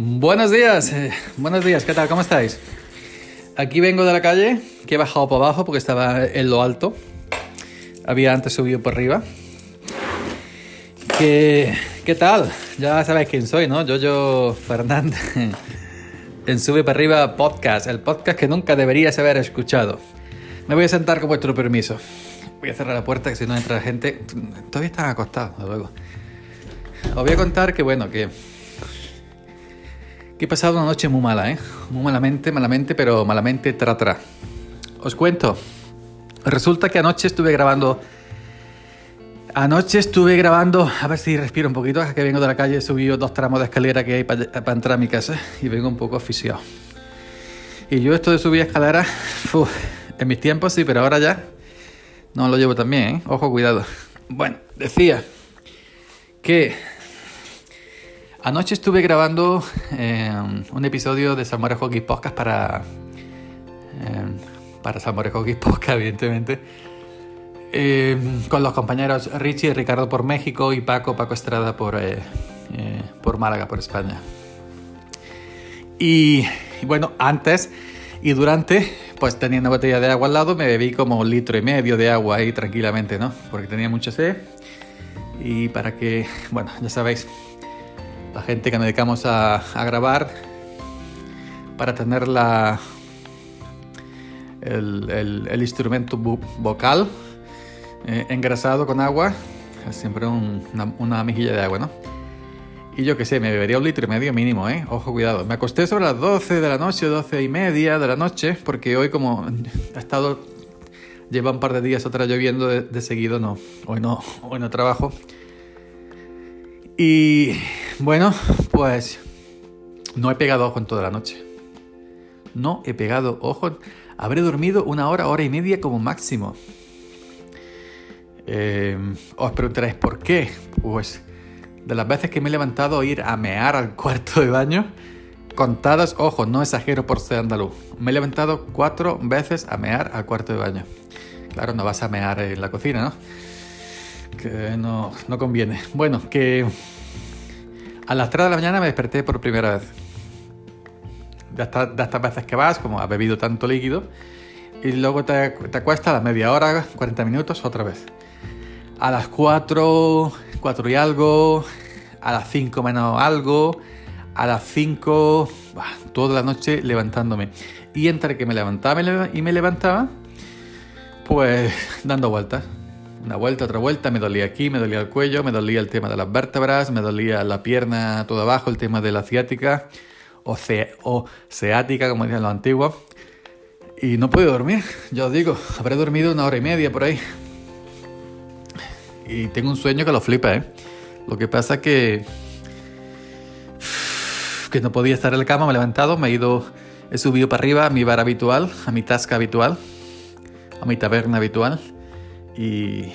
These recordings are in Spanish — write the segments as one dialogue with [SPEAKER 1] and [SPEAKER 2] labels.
[SPEAKER 1] Buenos días, eh, buenos días, ¿qué tal? ¿Cómo estáis? Aquí vengo de la calle, que he bajado por abajo porque estaba en lo alto. Había antes subido por arriba. ¿Qué, qué tal? Ya sabéis quién soy, ¿no? Yo, yo, Fernández. En Sube para arriba podcast, el podcast que nunca deberías haber escuchado. Me voy a sentar con vuestro permiso. Voy a cerrar la puerta que si no entra la gente. Todavía están acostados, luego. Os voy a contar que, bueno, que que he pasado una noche muy mala, ¿eh? Muy malamente, malamente, pero malamente tra tra. Os cuento. Resulta que anoche estuve grabando. Anoche estuve grabando. A ver si respiro un poquito. Que vengo de la calle, he subido dos tramos de escalera que hay para entrar a mi casa y vengo un poco oficiado. Y yo, esto de subir escaleras, en mis tiempos sí, pero ahora ya no lo llevo tan bien, ¿eh? Ojo, cuidado. Bueno, decía que Anoche estuve grabando eh, un episodio de Salmore Hockey Podcast para. Eh, para Salmore Hockey Podcast, evidentemente. Eh, con los compañeros Richie y Ricardo por México y Paco, Paco Estrada por, por Málaga, por España. Y, y, bueno, antes y durante, pues tenía una botella de agua al lado, me bebí como un litro y medio de agua ahí tranquilamente, ¿no? Porque tenía mucha sed. Y para que, bueno, ya sabéis, la gente que nos dedicamos a, grabar para tener la, el, instrumento vocal eh, engrasado con agua, siempre una, una, mejilla de agua, ¿no? Y yo qué sé, me bebería un litro y medio mínimo, ¿eh? Ojo, cuidado. Me acosté sobre las 12 de la noche, 12 y media de la noche, porque hoy como ha estado, lleva un par de días atrás lloviendo de, de seguido, no, hoy no, hoy no trabajo. Y bueno, pues no he pegado ojo en toda la noche. No he pegado ojo. Habré dormido una hora, hora y media como máximo. Eh, os preguntaréis por qué. Pues de las veces que me he levantado a ir a mear al cuarto de baño, contadas, ojo, no exagero por ser andaluz. Me he levantado cuatro veces a mear al cuarto de baño. Claro, no vas a mear en la cocina, ¿no? Que no, no conviene. Bueno, que a las 3 de la mañana me desperté por primera vez. De, estas veces que vas, como has bebido tanto líquido, y luego te, te acuestas a las media hora, 40 minutos, otra vez. A las 4, 4 y algo, a las 5 menos algo, a las 5, toda la noche levantándome. Y entre que me levantaba y me levantaba, pues dando vueltas. Una vuelta, otra vuelta, me dolía aquí, me dolía el cuello, me dolía el tema de las vértebras, me dolía la pierna todo abajo, el tema de la ciática o, o ciática, como dicen los antiguos. Y no puedo dormir, ya os digo, habré dormido una hora y media por ahí. Y tengo un sueño que lo flipa, ¿eh? Lo que pasa que... Que no podía estar en la cama, me he levantado, me he ido... He subido para arriba a mi bar habitual, a mi tasca habitual, a mi taberna habitual y,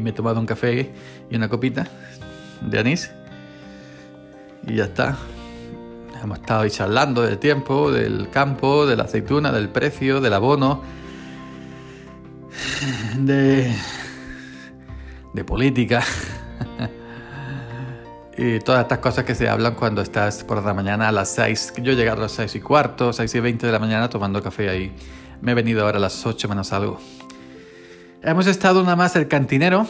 [SPEAKER 1] me he tomado un café y una copita de anís y ya está. Hemos estado ahí charlando del tiempo, del campo, de la aceituna, del precio, del abono, de, de política y todas estas cosas que se hablan cuando estás por la mañana a las 6. Yo he llegado a las 6 y cuarto, 6 y 20 de la mañana tomando café ahí. Me he venido ahora a las 8 menos algo. Hemos estado nada más el cantinero.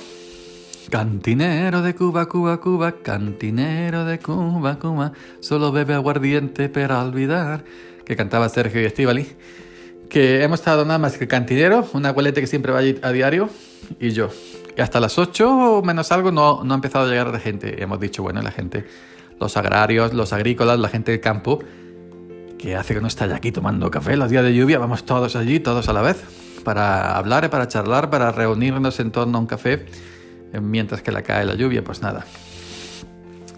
[SPEAKER 1] Cantinero de Cuba, Cuba, Cuba, cantinero de Cuba, Cuba, solo bebe aguardiente para olvidar, que cantaba Sergio y Estivali. Que hemos estado nada más que el cantinero, una abuelete que siempre va a diario, y yo. Y hasta las 8 o menos algo no, no ha empezado a llegar la gente. Hemos dicho, bueno, la gente, los agrarios, los agrícolas, la gente del campo, que hace que no esté aquí tomando café los días de lluvia, vamos todos allí, todos a la vez para hablar, para charlar, para reunirnos en torno a un café eh, mientras que la cae la lluvia, pues nada.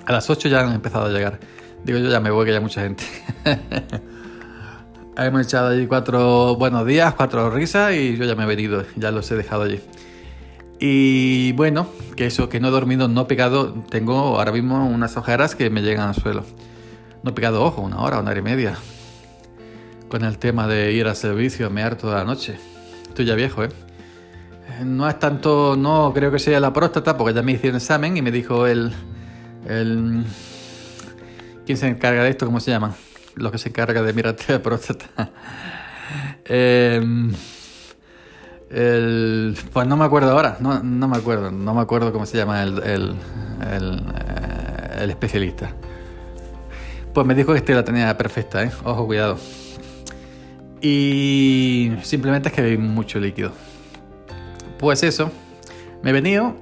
[SPEAKER 1] A las 8 ya han empezado a llegar. Digo yo ya me voy, que hay mucha gente. Hemos echado allí cuatro buenos días, cuatro risas y yo ya me he venido, ya los he dejado allí. Y bueno, que eso, que no he dormido, no he pegado, tengo ahora mismo unas ojeras que me llegan al suelo. No he pegado ojo, una hora, una hora y media. Con el tema de ir al servicio, a mear toda la noche. Estoy ya viejo, ¿eh? No es tanto, no creo que sea la próstata, porque ya me hice un examen y me dijo el, el ¿Quién se encarga de esto? ¿Cómo se llaman? Los que se encargan de mirarte la próstata. Em, pues no me acuerdo ahora, no, me acuerdo, no me acuerdo cómo se llama el, el, eh, el, especialista. Pues me dijo que este la tenía perfecta, ¿eh? Ojo, cuidado. Y simplemente es que hay mucho líquido. Pues eso, me he venido.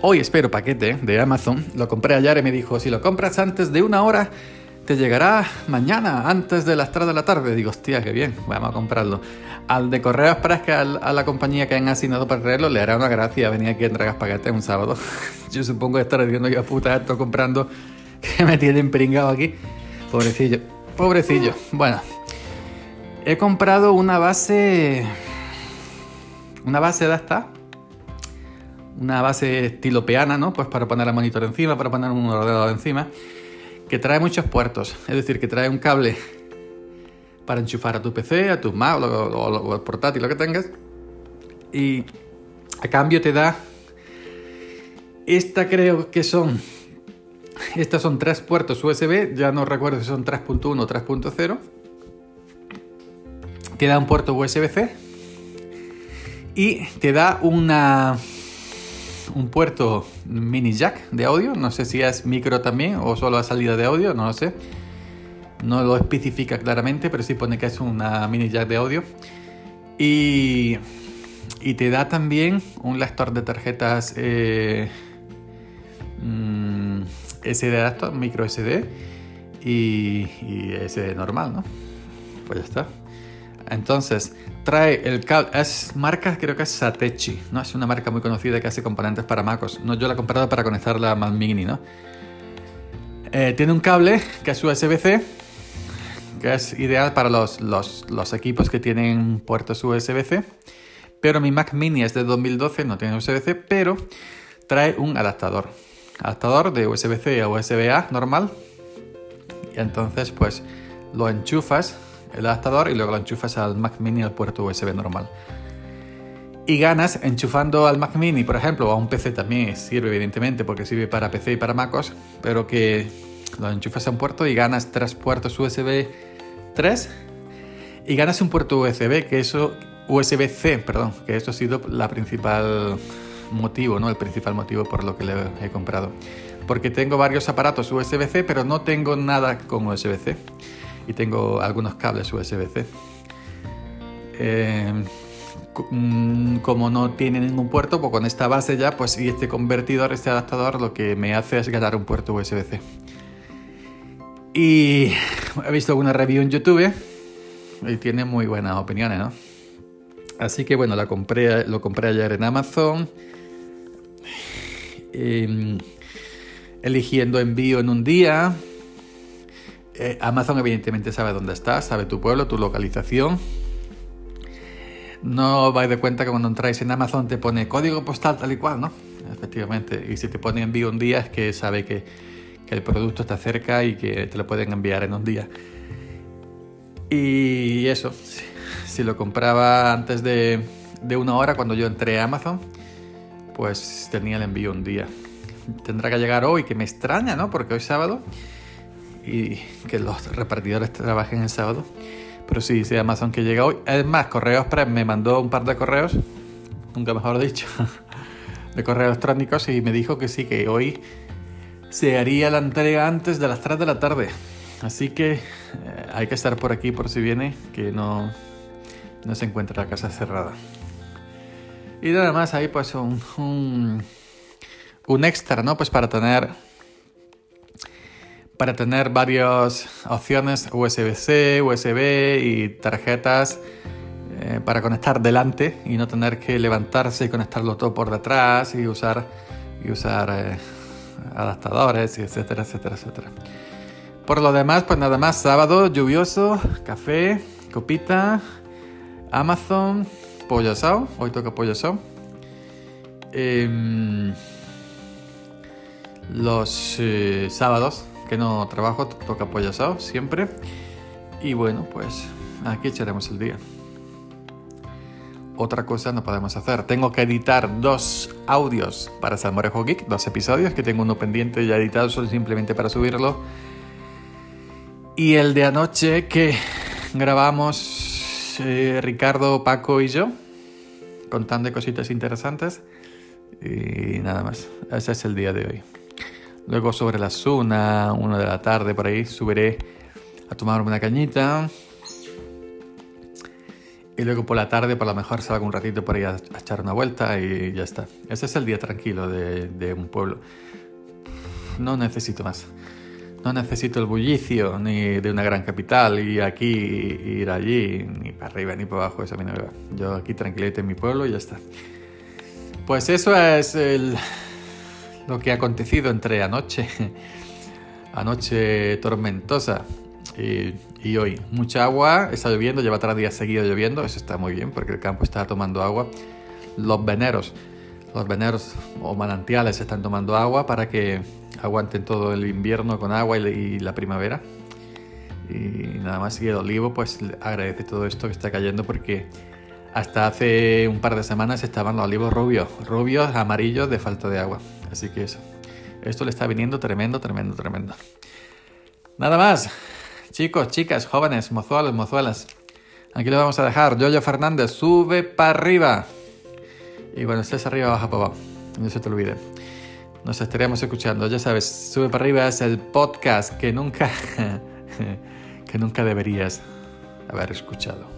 [SPEAKER 1] Hoy espero paquete de Amazon. Lo compré ayer y me dijo, si lo compras antes de una hora, te llegará mañana, antes de las 3 de la tarde. Digo, hostia, qué bien, vamos a comprarlo. Al de correos para que a la compañía que han asignado para traerlo le hará una gracia venir aquí a entregar paquetes un sábado. yo supongo que estaré diciendo yo, puta, esto comprando que me tienen pringado aquí. Pobrecillo, pobrecillo. Bueno, he comprado una base. Una base de esta. Una base estilo peana, ¿no? Pues para poner el monitor encima, para poner un ordenador encima que trae muchos puertos, es decir, que trae un cable para enchufar a tu PC, a tu Mac o, el portátil, lo que tengas, y a cambio te da, esta creo que son, estas son tres puertos USB, ya no recuerdo si son 3.1 o 3.0, te da un puerto USB-C y te da una un puerto mini jack de audio. No sé si es micro también o solo a salida de audio, no lo sé. No lo especifica claramente, pero sí pone que es una mini jack de audio. Y, y te da también un lector de tarjetas eh, mm, SD micro SD y, y SD normal, ¿no? Pues ya está. Entonces, trae el cable, es marca, creo que es Satechi, ¿no? Es una marca muy conocida que hace componentes para MacOS. No, yo la he comprado para conectarla a Mac Mini, ¿no? Eh, tiene un cable que es USB-C, que es ideal para los, los, equipos que tienen puertos USB-C. Pero mi Mac Mini es de 2012, no tiene USB-C, pero trae un adaptador. Adaptador de USB-C a USB-A normal. Y entonces, pues lo enchufas el adaptador y luego lo enchufas al Mac Mini al puerto USB normal. Y ganas enchufando al Mac Mini, por ejemplo, a un PC también sirve evidentemente porque sirve para PC y para MacOS, pero que lo enchufas a un puerto y ganas tres puertos USB 3 y ganas un puerto USB que eso USB-C, perdón, que eso ha sido la principal motivo, ¿no? El principal motivo por lo que le he comprado. Porque tengo varios aparatos USB-C, pero no tengo nada con USB-C y tengo algunos cables USB-C. Eh, mm, como no tiene ningún puerto, pues con esta base ya, pues y este convertidor, este adaptador, lo que me hace es ganar un puerto USB-C. Y he visto alguna review en YouTube y tiene muy buenas opiniones, ¿no? Así que bueno, la compré, lo compré ayer en Amazon. Em, eligiendo envío en un día, eh, Amazon evidentemente sabe dónde estás, sabe tu pueblo, tu localización. No vais de cuenta que cuando entráis en Amazon te pone código postal tal y cual, ¿no? Efectivamente. Y si te pone envío un día es que sabe que, el producto está cerca y que te lo pueden enviar en un día. Y eso, si, lo compraba antes de, de una hora cuando yo entré a Amazon, pues tenía el envío un día. Tendrá que llegar hoy, que me extraña, ¿no? Porque hoy sábado y que los repartidores trabajen el sábado. Pero sí, sí, Amazon que llega hoy. Además, Correos Express me mandó un par de correos, nunca mejor dicho, de correos electrónicos y me dijo que sí, que hoy se haría la entrega antes de las 3 de la tarde. Así que eh, hay que estar por aquí por si viene, que no, no se encuentra la casa cerrada. Y nada más ahí pues un, un extra, ¿no? Pues para tener para tener varias opciones USB-C, USB y tarjetas eh, para conectar delante y no tener que levantarse y conectarlo todo por detrás y usar, y usar eh, adaptadores, etcétera, etcétera, etcétera. Por lo demás, pues nada más, sábado lluvioso, café, copita, Amazon, pollo asado, hoy toca pollo asado. Em, los eh, sábados que no trabajo, toca pollo asado siempre. Y bueno, pues aquí echaremos el día. Otra cosa no podemos hacer. Tengo que editar dos audios para Salmorejo Geek, dos episodios, que tengo uno pendiente ya editado solo simplemente para subirlo. Y el de anoche que grabamos eh, Ricardo, Paco y yo, contando cositas interesantes. Y nada más, ese es el día de hoy. Luego sobre las una, una de la tarde por ahí, subiré a tomarme una cañita. Y luego por la tarde, por lo mejor salgo un ratito por ahí a, echar una vuelta y ya está. Ese es el día tranquilo de, un pueblo. No necesito más. No necesito el bullicio ni de una gran capital y aquí ir allí, ni para arriba ni para abajo, eso a mí no me va. Yo aquí tranquilito en mi pueblo y ya está. Pues eso es el, lo que ha acontecido entre anoche, anoche tormentosa y, y, hoy. Mucha agua, está lloviendo, lleva tres días seguidos lloviendo, eso está muy bien porque el campo está tomando agua. Los veneros, los veneros o manantiales están tomando agua para que aguanten todo el invierno con agua y, la primavera. Y nada más, y el olivo pues agradece todo esto que está cayendo porque hasta hace un par de semanas estaban los olivos rubios, rubios, amarillos de falta de agua. Así que eso, esto le está viniendo tremendo, tremendo, tremendo. Nada más, chicos, chicas, jóvenes, mozuelos, mozuelas. Aquí lo vamos a dejar. Yoyo Fernández, sube para arriba. Y cuando estés arriba, baja para abajo. No se te olvide. Nos estaríamos escuchando. Ya sabes, Sube para arriba es el podcast que nunca, que nunca deberías haber escuchado.